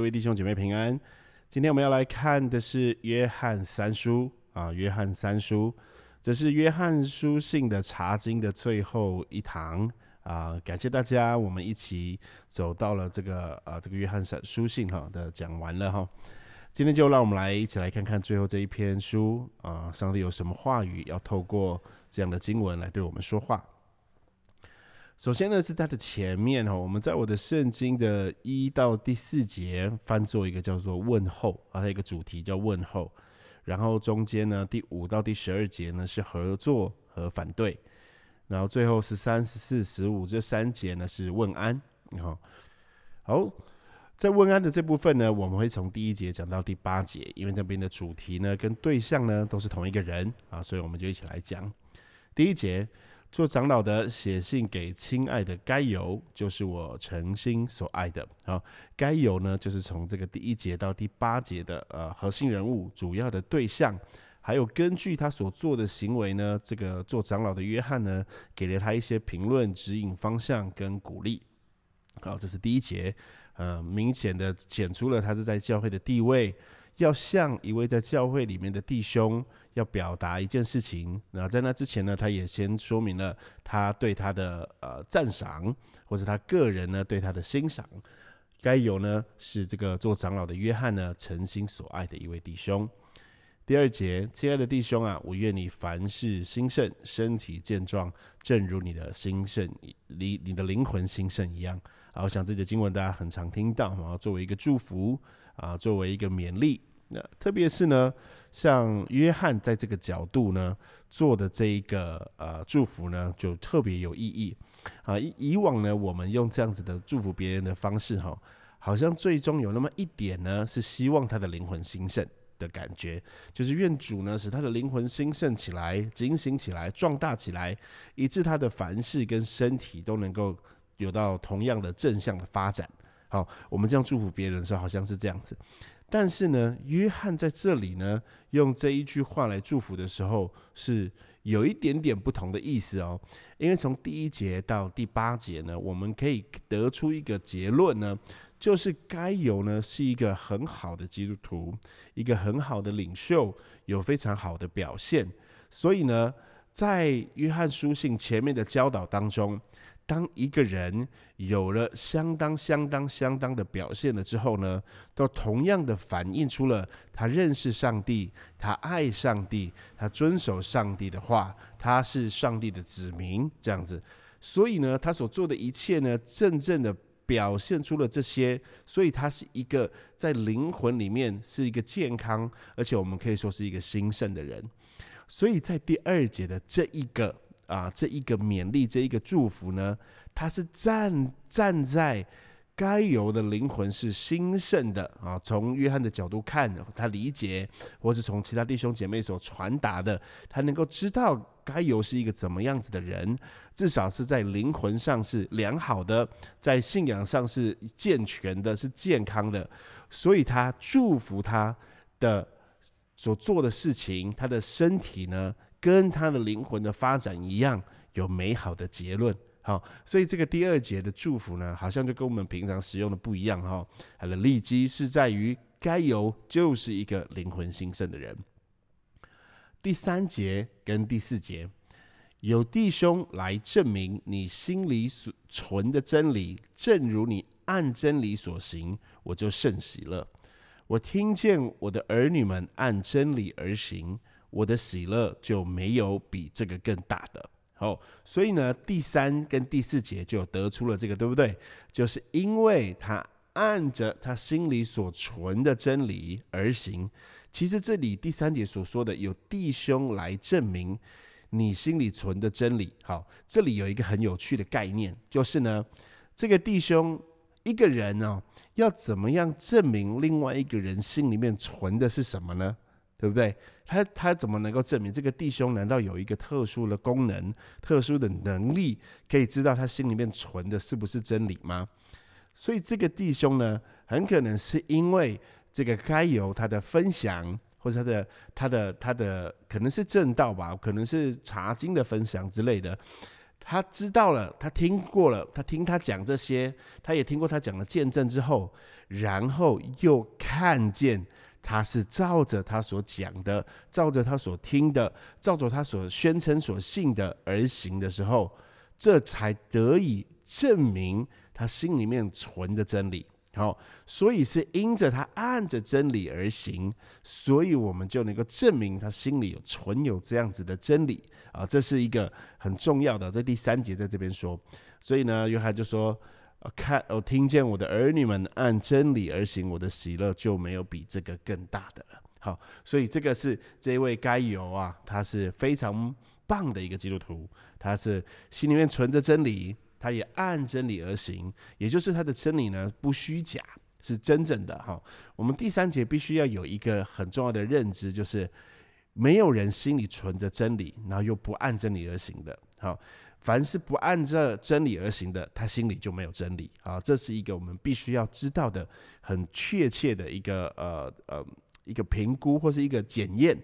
各位弟兄姐妹平安。今天我们要来看的是约翰三书啊，约翰三书，这是约翰书信的查经的最后一堂啊。感谢大家，我们一起走到了这个啊，这个约翰三书信哈的讲完了哈。今天就让我们来一起来看看最后这一篇书啊，上帝有什么话语要透过这样的经文来对我们说话。首先呢，是它的前面哈，我们在我的圣经的一到第四节翻做一个叫做问候啊，它一个主题叫问候。然后中间呢，第五到第十二节呢是合作和反对。然后最后十三、十四、十五这三节呢是问安。好，好，在问安的这部分呢，我们会从第一节讲到第八节，因为那边的主题呢跟对象呢都是同一个人啊，所以我们就一起来讲第一节。做长老的写信给亲爱的该由，就是我诚心所爱的。好，该由呢，就是从这个第一节到第八节的呃核心人物、主要的对象，还有根据他所做的行为呢，这个做长老的约翰呢，给了他一些评论、指引方向跟鼓励。好，这是第一节，呃，明显的显出了他是在教会的地位。要向一位在教会里面的弟兄要表达一件事情，那在那之前呢，他也先说明了他对他的呃赞赏，或者他个人呢对他的欣赏。该有呢是这个做长老的约翰呢诚心所爱的一位弟兄。第二节，亲爱的弟兄啊，我愿你凡事兴盛，身体健壮，正如你的兴盛，你你的灵魂兴盛一样。啊，我想这节经文大家很常听到，然后作为一个祝福啊，作为一个勉励。那特别是呢，像约翰在这个角度呢做的这一个呃祝福呢，就特别有意义啊。以以往呢，我们用这样子的祝福别人的方式哈，好像最终有那么一点呢，是希望他的灵魂兴盛的感觉，就是愿主呢使他的灵魂兴盛起来、警醒起来、壮大起来，以致他的凡事跟身体都能够有到同样的正向的发展。好，我们这样祝福别人的时候，好像是这样子。但是呢，约翰在这里呢，用这一句话来祝福的时候，是有一点点不同的意思哦。因为从第一节到第八节呢，我们可以得出一个结论呢，就是该有呢是一个很好的基督徒，一个很好的领袖，有非常好的表现。所以呢，在约翰书信前面的教导当中。当一个人有了相当相当相当的表现了之后呢，都同样的反映出了他认识上帝，他爱上帝，他遵守上帝的话，他是上帝的子民这样子。所以呢，他所做的一切呢，真正的表现出了这些。所以他是一个在灵魂里面是一个健康，而且我们可以说是一个兴盛的人。所以在第二节的这一个。啊，这一个勉励，这一个祝福呢，他是站站在该有的灵魂是兴盛的啊。从约翰的角度看，他理解，或是从其他弟兄姐妹所传达的，他能够知道该有是一个怎么样子的人，至少是在灵魂上是良好的，在信仰上是健全的，是健康的，所以他祝福他的所做的事情，他的身体呢。跟他的灵魂的发展一样，有美好的结论。好，所以这个第二节的祝福呢，好像就跟我们平常使用的不一样哈。它的利基是在于该有就是一个灵魂兴盛的人。第三节跟第四节，有弟兄来证明你心里所存的真理，正如你按真理所行，我就甚喜乐。我听见我的儿女们按真理而行。我的喜乐就没有比这个更大的。好，所以呢，第三跟第四节就得出了这个，对不对？就是因为他按着他心里所存的真理而行。其实这里第三节所说的有弟兄来证明你心里存的真理。好，这里有一个很有趣的概念，就是呢，这个弟兄一个人呢，要怎么样证明另外一个人心里面存的是什么呢？对不对？他他怎么能够证明这个弟兄难道有一个特殊的功能、特殊的能力，可以知道他心里面存的是不是真理吗？所以这个弟兄呢，很可能是因为这个该由他的分享，或者他的他的他的可能是正道吧，可能是查经的分享之类的，他知道了，他听过了，他听他讲这些，他也听过他讲的见证之后，然后又看见他是照着他所讲的，照着他所听的，照着他所宣称所信的而行的时候，这才得以证明他心里面存的真理。好，所以是因着他按着真理而行，所以我们就能够证明他心里有存有这样子的真理啊，这是一个很重要的。在第三节在这边说，所以呢，约翰就说：“看，我听见我的儿女们按真理而行，我的喜乐就没有比这个更大的了。”好，所以这个是这位该有啊，他是非常棒的一个基督徒，他是心里面存着真理。他也按真理而行，也就是他的真理呢不虚假，是真正的哈。我们第三节必须要有一个很重要的认知，就是没有人心里存着真理，然后又不按真理而行的。好，凡是不按这真理而行的，他心里就没有真理。好，这是一个我们必须要知道的很确切的一个呃呃一个评估或是一个检验。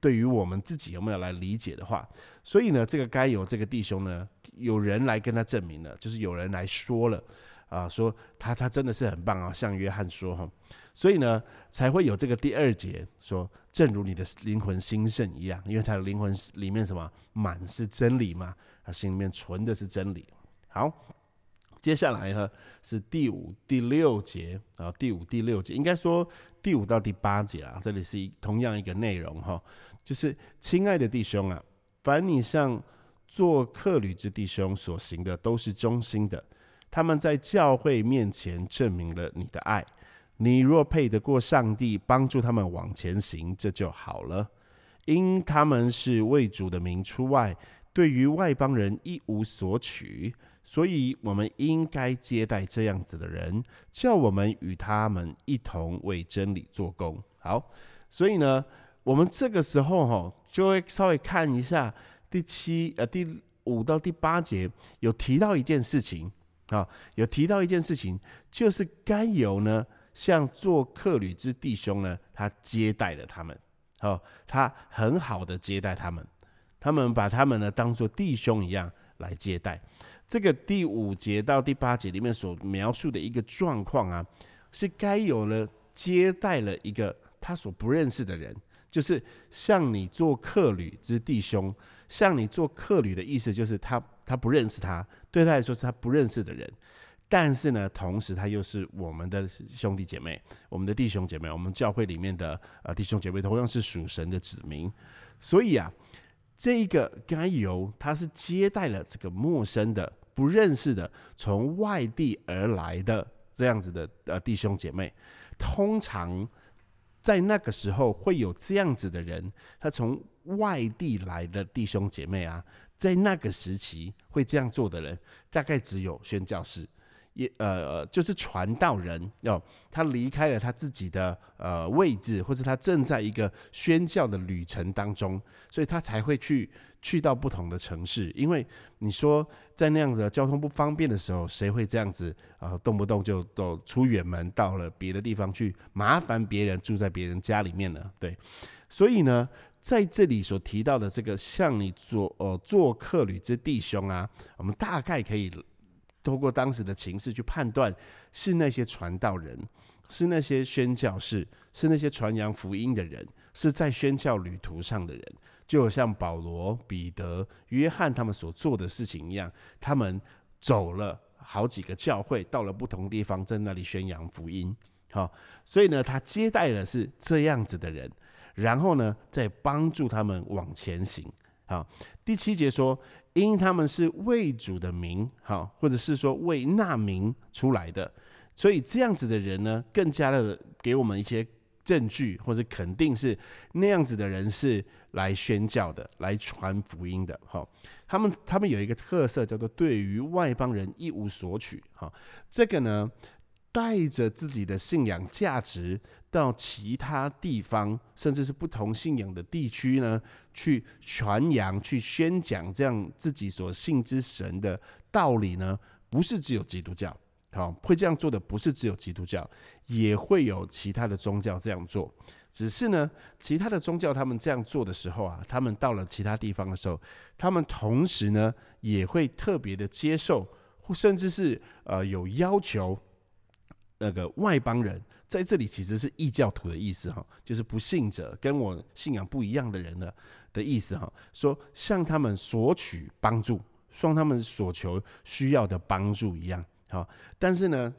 对于我们自己有没有来理解的话，所以呢，这个该由这个弟兄呢，有人来跟他证明了，就是有人来说了，啊，说他他真的是很棒啊，像约翰说哈，所以呢，才会有这个第二节说，正如你的灵魂兴盛一样，因为他的灵魂里面什么满是真理嘛，他心里面存的是真理。好，接下来呢是第五、第六节啊，第五、第六节，应该说第五到第八节啊，这里是一同样一个内容哈。就是亲爱的弟兄啊，凡你向做客旅之弟兄所行的，都是忠心的。他们在教会面前证明了你的爱。你若配得过上帝帮助他们往前行，这就好了。因他们是为主的名出外，对于外邦人一无所取，所以我们应该接待这样子的人，叫我们与他们一同为真理做工。好，所以呢。我们这个时候哈，就会稍微看一下第七呃第五到第八节有提到一件事情啊，有提到一件事情，就是该有呢，像做客旅之弟兄呢，他接待了他们，哦，他很好的接待他们，他们把他们呢当做弟兄一样来接待。这个第五节到第八节里面所描述的一个状况啊，是该有了接待了一个他所不认识的人。就是向你做客旅之弟兄，向你做客旅的意思就是他他不认识他，对他来说是他不认识的人，但是呢，同时他又是我们的兄弟姐妹，我们的弟兄姐妹，我们教会里面的呃弟兄姐妹，同样是属神的子民，所以啊，这一个该由他是接待了这个陌生的、不认识的、从外地而来的这样子的呃弟兄姐妹，通常。在那个时候会有这样子的人，他从外地来的弟兄姐妹啊，在那个时期会这样做的人，大概只有宣教士。也呃，就是传道人哦，他离开了他自己的呃位置，或者他正在一个宣教的旅程当中，所以他才会去去到不同的城市。因为你说在那样的交通不方便的时候，谁会这样子啊？动不动就都出远门到了别的地方去麻烦别人住在别人家里面呢？对，所以呢，在这里所提到的这个向你做呃做客旅之弟兄啊，我们大概可以。透过当时的情势去判断，是那些传道人，是那些宣教士，是那些传扬福音的人，是在宣教旅途上的人，就像保罗、彼得、约翰他们所做的事情一样，他们走了好几个教会，到了不同地方，在那里宣扬福音。好，所以呢，他接待的是这样子的人，然后呢，再帮助他们往前行。好，第七节说。因他们是为主的名，好，或者是说为那名出来的，所以这样子的人呢，更加的给我们一些证据，或者肯定是那样子的人是来宣教的，来传福音的，好，他们他们有一个特色叫做对于外邦人一无所取，好，这个呢。带着自己的信仰价值到其他地方，甚至是不同信仰的地区呢，去传扬、去宣讲这样自己所信之神的道理呢？不是只有基督教，好会这样做的，不是只有基督教，也会有其他的宗教这样做。只是呢，其他的宗教他们这样做的时候啊，他们到了其他地方的时候，他们同时呢也会特别的接受，甚至是呃有要求那个外邦人在这里其实是异教徒的意思哈，就是不信者跟我信仰不一样的人的的意思哈，说向他们索取帮助，向他们所求需要的帮助一样哈，但是呢。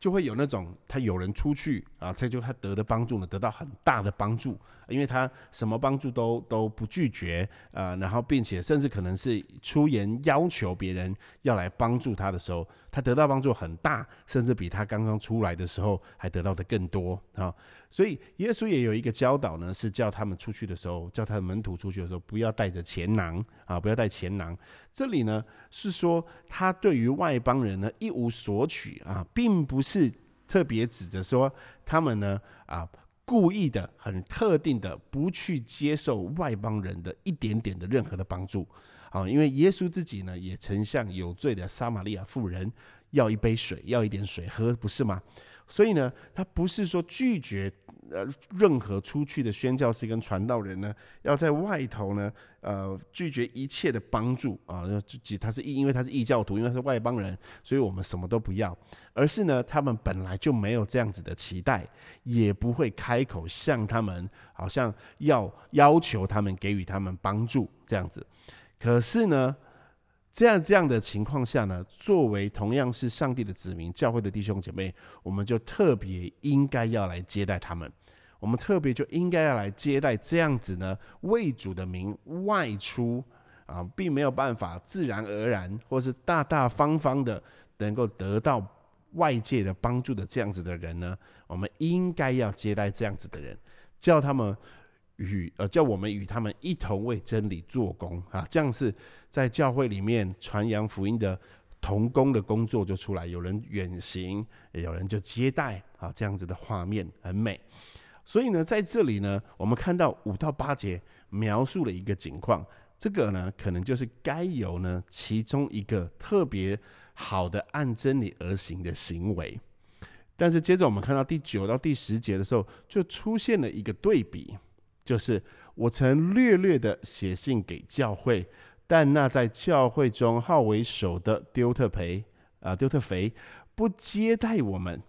就会有那种他有人出去啊，这就他得的帮助呢，得到很大的帮助，因为他什么帮助都都不拒绝啊，然后并且甚至可能是出言要求别人要来帮助他的时候，他得到帮助很大，甚至比他刚刚出来的时候还得到的更多啊。所以耶稣也有一个教导呢，是叫他们出去的时候，叫他的门徒出去的时候，不要带着钱囊啊，不要带钱囊。这里呢是说他对于外邦人呢一无所取啊，并不是特别指着说他们呢啊故意的很特定的不去接受外邦人的一点点的任何的帮助啊，因为耶稣自己呢也曾向有罪的撒玛利亚妇人要一杯水，要一点水喝，不是吗？所以呢，他不是说拒绝呃任何出去的宣教师跟传道人呢，要在外头呢，呃拒绝一切的帮助啊，就他是异，因为他是异教徒，因为他是外邦人，所以我们什么都不要，而是呢，他们本来就没有这样子的期待，也不会开口向他们好像要要求他们给予他们帮助这样子，可是呢。这样这样的情况下呢，作为同样是上帝的子民、教会的弟兄姐妹，我们就特别应该要来接待他们。我们特别就应该要来接待这样子呢，为主的名外出啊，并没有办法自然而然或是大大方方的能够得到外界的帮助的这样子的人呢，我们应该要接待这样子的人，叫他们。与呃，叫我们与他们一同为真理做工啊，这样是在教会里面传扬福音的同工的工作就出来，有人远行，有人就接待啊，这样子的画面很美。所以呢，在这里呢，我们看到五到八节描述了一个情况，这个呢，可能就是该有呢其中一个特别好的按真理而行的行为。但是接着我们看到第九到第十节的时候，就出现了一个对比。就是我曾略略的写信给教会，但那在教会中号为首的丢特培啊丢特肥不接待我们，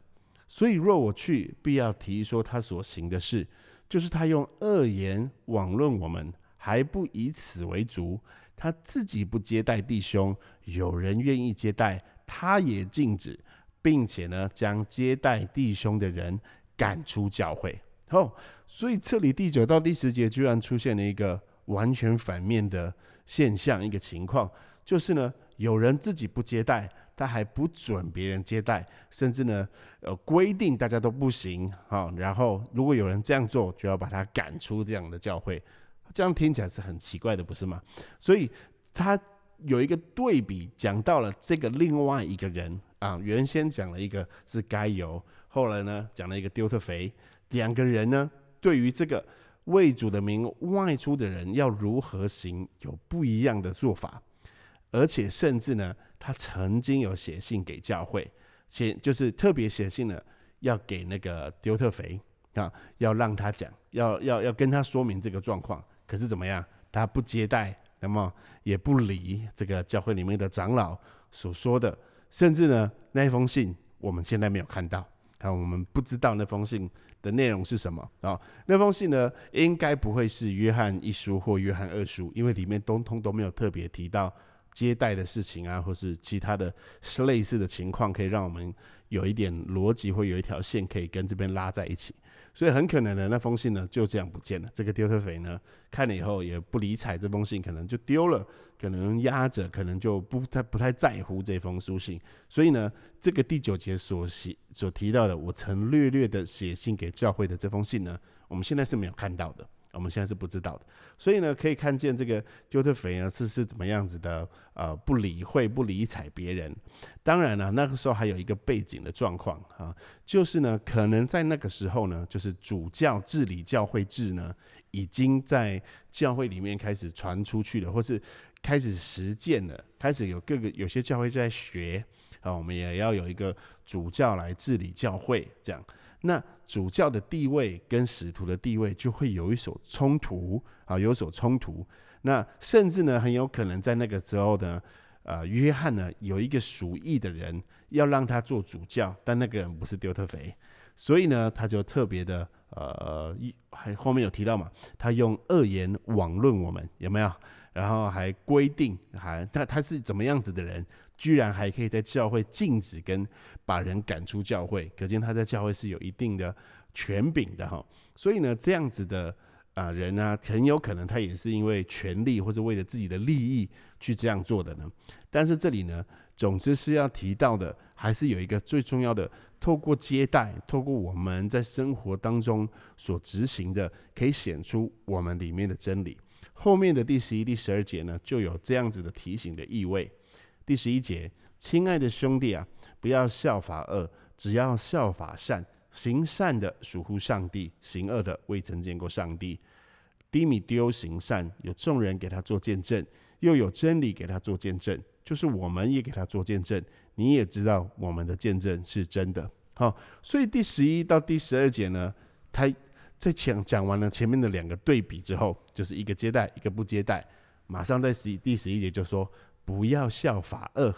所以若我去，必要提说他所行的事，就是他用恶言网论我们，还不以此为足，他自己不接待弟兄，有人愿意接待，他也禁止，并且呢将接待弟兄的人赶出教会。哦，所以这里第九到第十节居然出现了一个完全反面的现象，一个情况，就是呢，有人自己不接待，他还不准别人接待，甚至呢，呃，规定大家都不行，好，然后如果有人这样做，就要把他赶出这样的教会，这样听起来是很奇怪的，不是吗？所以他有一个对比，讲到了这个另外一个人啊，原先讲了一个是该由，后来呢，讲了一个丢特肥。两个人呢，对于这个为主的名外出的人要如何行，有不一样的做法，而且甚至呢，他曾经有写信给教会，写就是特别写信了，要给那个丢特肥啊，要让他讲，要要要跟他说明这个状况。可是怎么样，他不接待，那么也不理这个教会里面的长老所说的，甚至呢，那封信我们现在没有看到，啊，我们不知道那封信。的内容是什么啊？那封信呢，应该不会是约翰一书或约翰二书，因为里面通通都没有特别提到接待的事情啊，或是其他的类似的情况，可以让我们有一点逻辑或有一条线可以跟这边拉在一起。所以很可能呢，那封信呢就这样不见了。这个丢特肥呢看了以后也不理睬这封信，可能就丢了，可能压着，可能就不太不太在乎这封书信。所以呢，这个第九节所写所提到的，我曾略略的写信给教会的这封信呢，我们现在是没有看到的。我们现在是不知道的，所以呢，可以看见这个丢特肥呢是是怎么样子的，呃，不理会、不理睬别人。当然了，那个时候还有一个背景的状况啊，就是呢，可能在那个时候呢，就是主教治理教会制呢，已经在教会里面开始传出去了，或是开始实践了，开始有各个有些教会就在学啊，我们也要有一个主教来治理教会这样。那主教的地位跟使徒的地位就会有一所冲突啊，有所冲突。那甚至呢，很有可能在那个时候呢，呃，约翰呢有一个属意的人要让他做主教，但那个人不是丢特肥，所以呢，他就特别的呃，还后面有提到嘛，他用恶言网论我们有没有？然后还规定，还他他是怎么样子的人，居然还可以在教会禁止跟把人赶出教会，可见他在教会是有一定的权柄的哈。所以呢，这样子的啊人呢，很有可能他也是因为权力或者为了自己的利益去这样做的呢。但是这里呢，总之是要提到的，还是有一个最重要的，透过接待，透过我们在生活当中所执行的，可以显出我们里面的真理。后面的第十一、第十二节呢，就有这样子的提醒的意味。第十一节，亲爱的兄弟啊，不要效法恶，只要效法善。行善的属乎上帝，行恶的未曾见过上帝。低米丢行善，有众人给他做见证，又有真理给他做见证，就是我们也给他做见证。你也知道我们的见证是真的。好，所以第十一到第十二节呢，他。在讲讲完了前面的两个对比之后，就是一个接待，一个不接待。马上在十第十一节就说不要效法恶。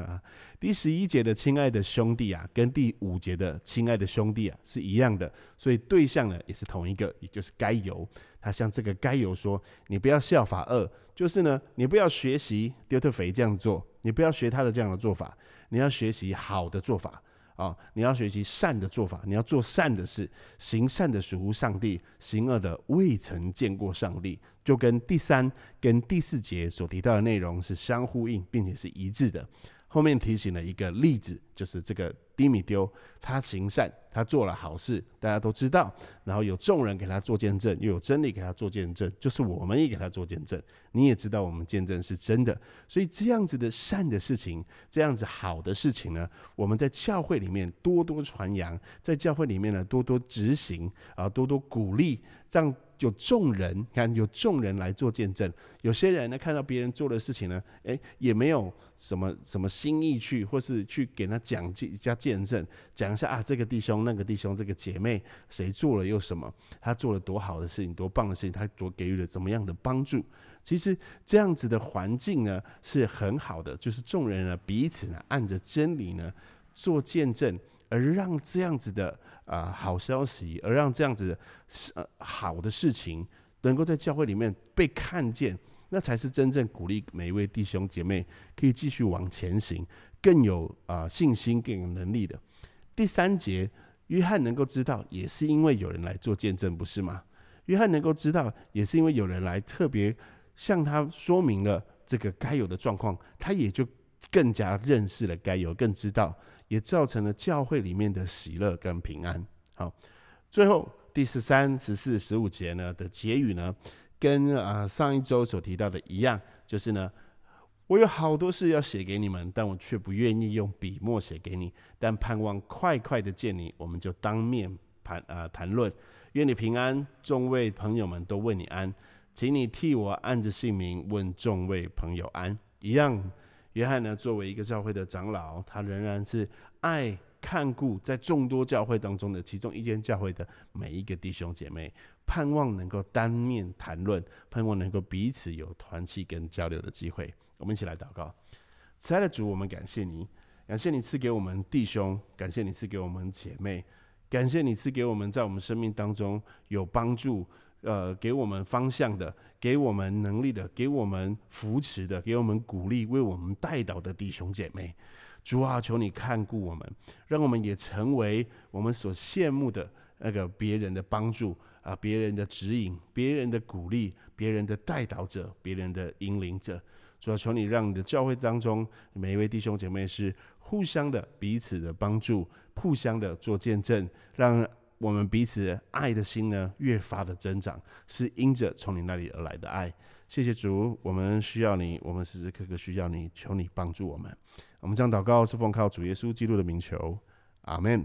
第十一节的亲爱的兄弟啊，跟第五节的亲爱的兄弟啊是一样的，所以对象呢也是同一个，也就是该由。他向这个该由说：你不要效法恶，就是呢，你不要学习丢特肥这样做，你不要学他的这样的做法，你要学习好的做法。啊，你要学习善的做法，你要做善的事，行善的属乎上帝，行恶的未曾见过上帝，就跟第三跟第四节所提到的内容是相呼应，并且是一致的。后面提醒了一个例子，就是这个。低米丢，他行善，他做了好事，大家都知道。然后有众人给他做见证，又有真理给他做见证，就是我们也给他做见证。你也知道我们见证是真的，所以这样子的善的事情，这样子好的事情呢，我们在教会里面多多传扬，在教会里面呢多多执行啊，多多鼓励，这样。有众人你看，有众人来做见证。有些人呢，看到别人做的事情呢，诶，也没有什么什么心意去，或是去给他讲加见证，讲一下啊，这个弟兄、那个弟兄、这个姐妹，谁做了又什么？他做了多好的事情，多棒的事情，他多给予了怎么样的帮助？其实这样子的环境呢，是很好的，就是众人呢彼此呢按着真理呢做见证。而让这样子的啊好消息，而让这样子是好的事情，能够在教会里面被看见，那才是真正鼓励每一位弟兄姐妹可以继续往前行，更有啊信心、更有能力的。第三节，约翰能够知道，也是因为有人来做见证，不是吗？约翰能够知道，也是因为有人来特别向他说明了这个该有的状况，他也就更加认识了该有，更知道。也造成了教会里面的喜乐跟平安。好，最后第十三、十四、十五节呢的结语呢，跟啊上一周所提到的一样，就是呢，我有好多事要写给你们，但我却不愿意用笔墨写给你，但盼望快快的见你，我们就当面谈啊谈论。愿你平安，众位朋友们都问你安，请你替我按着姓名问众位朋友安，一样。约翰呢，作为一个教会的长老，他仍然是爱看顾在众多教会当中的其中一间教会的每一个弟兄姐妹，盼望能够当面谈论，盼望能够彼此有团契跟交流的机会。我们一起来祷告，慈爱的主，我们感谢你，感谢你赐给我们弟兄，感谢你赐给我们姐妹，感谢你赐给我们在我们生命当中有帮助。呃，给我们方向的，给我们能力的，给我们扶持的，给我们鼓励，为我们带导的弟兄姐妹，主啊，求你看顾我们，让我们也成为我们所羡慕的那个别人的帮助啊，别人的指引，别人的鼓励，别人的带导者，别人的引领者。主啊，求你让你的教会当中每一位弟兄姐妹是互相的彼此的帮助，互相的做见证，让。我们彼此爱的心呢，越发的增长，是因着从你那里而来的爱。谢谢主，我们需要你，我们时时刻刻需要你，求你帮助我们。我们将祷告是奉靠主耶稣基督的名求，阿门。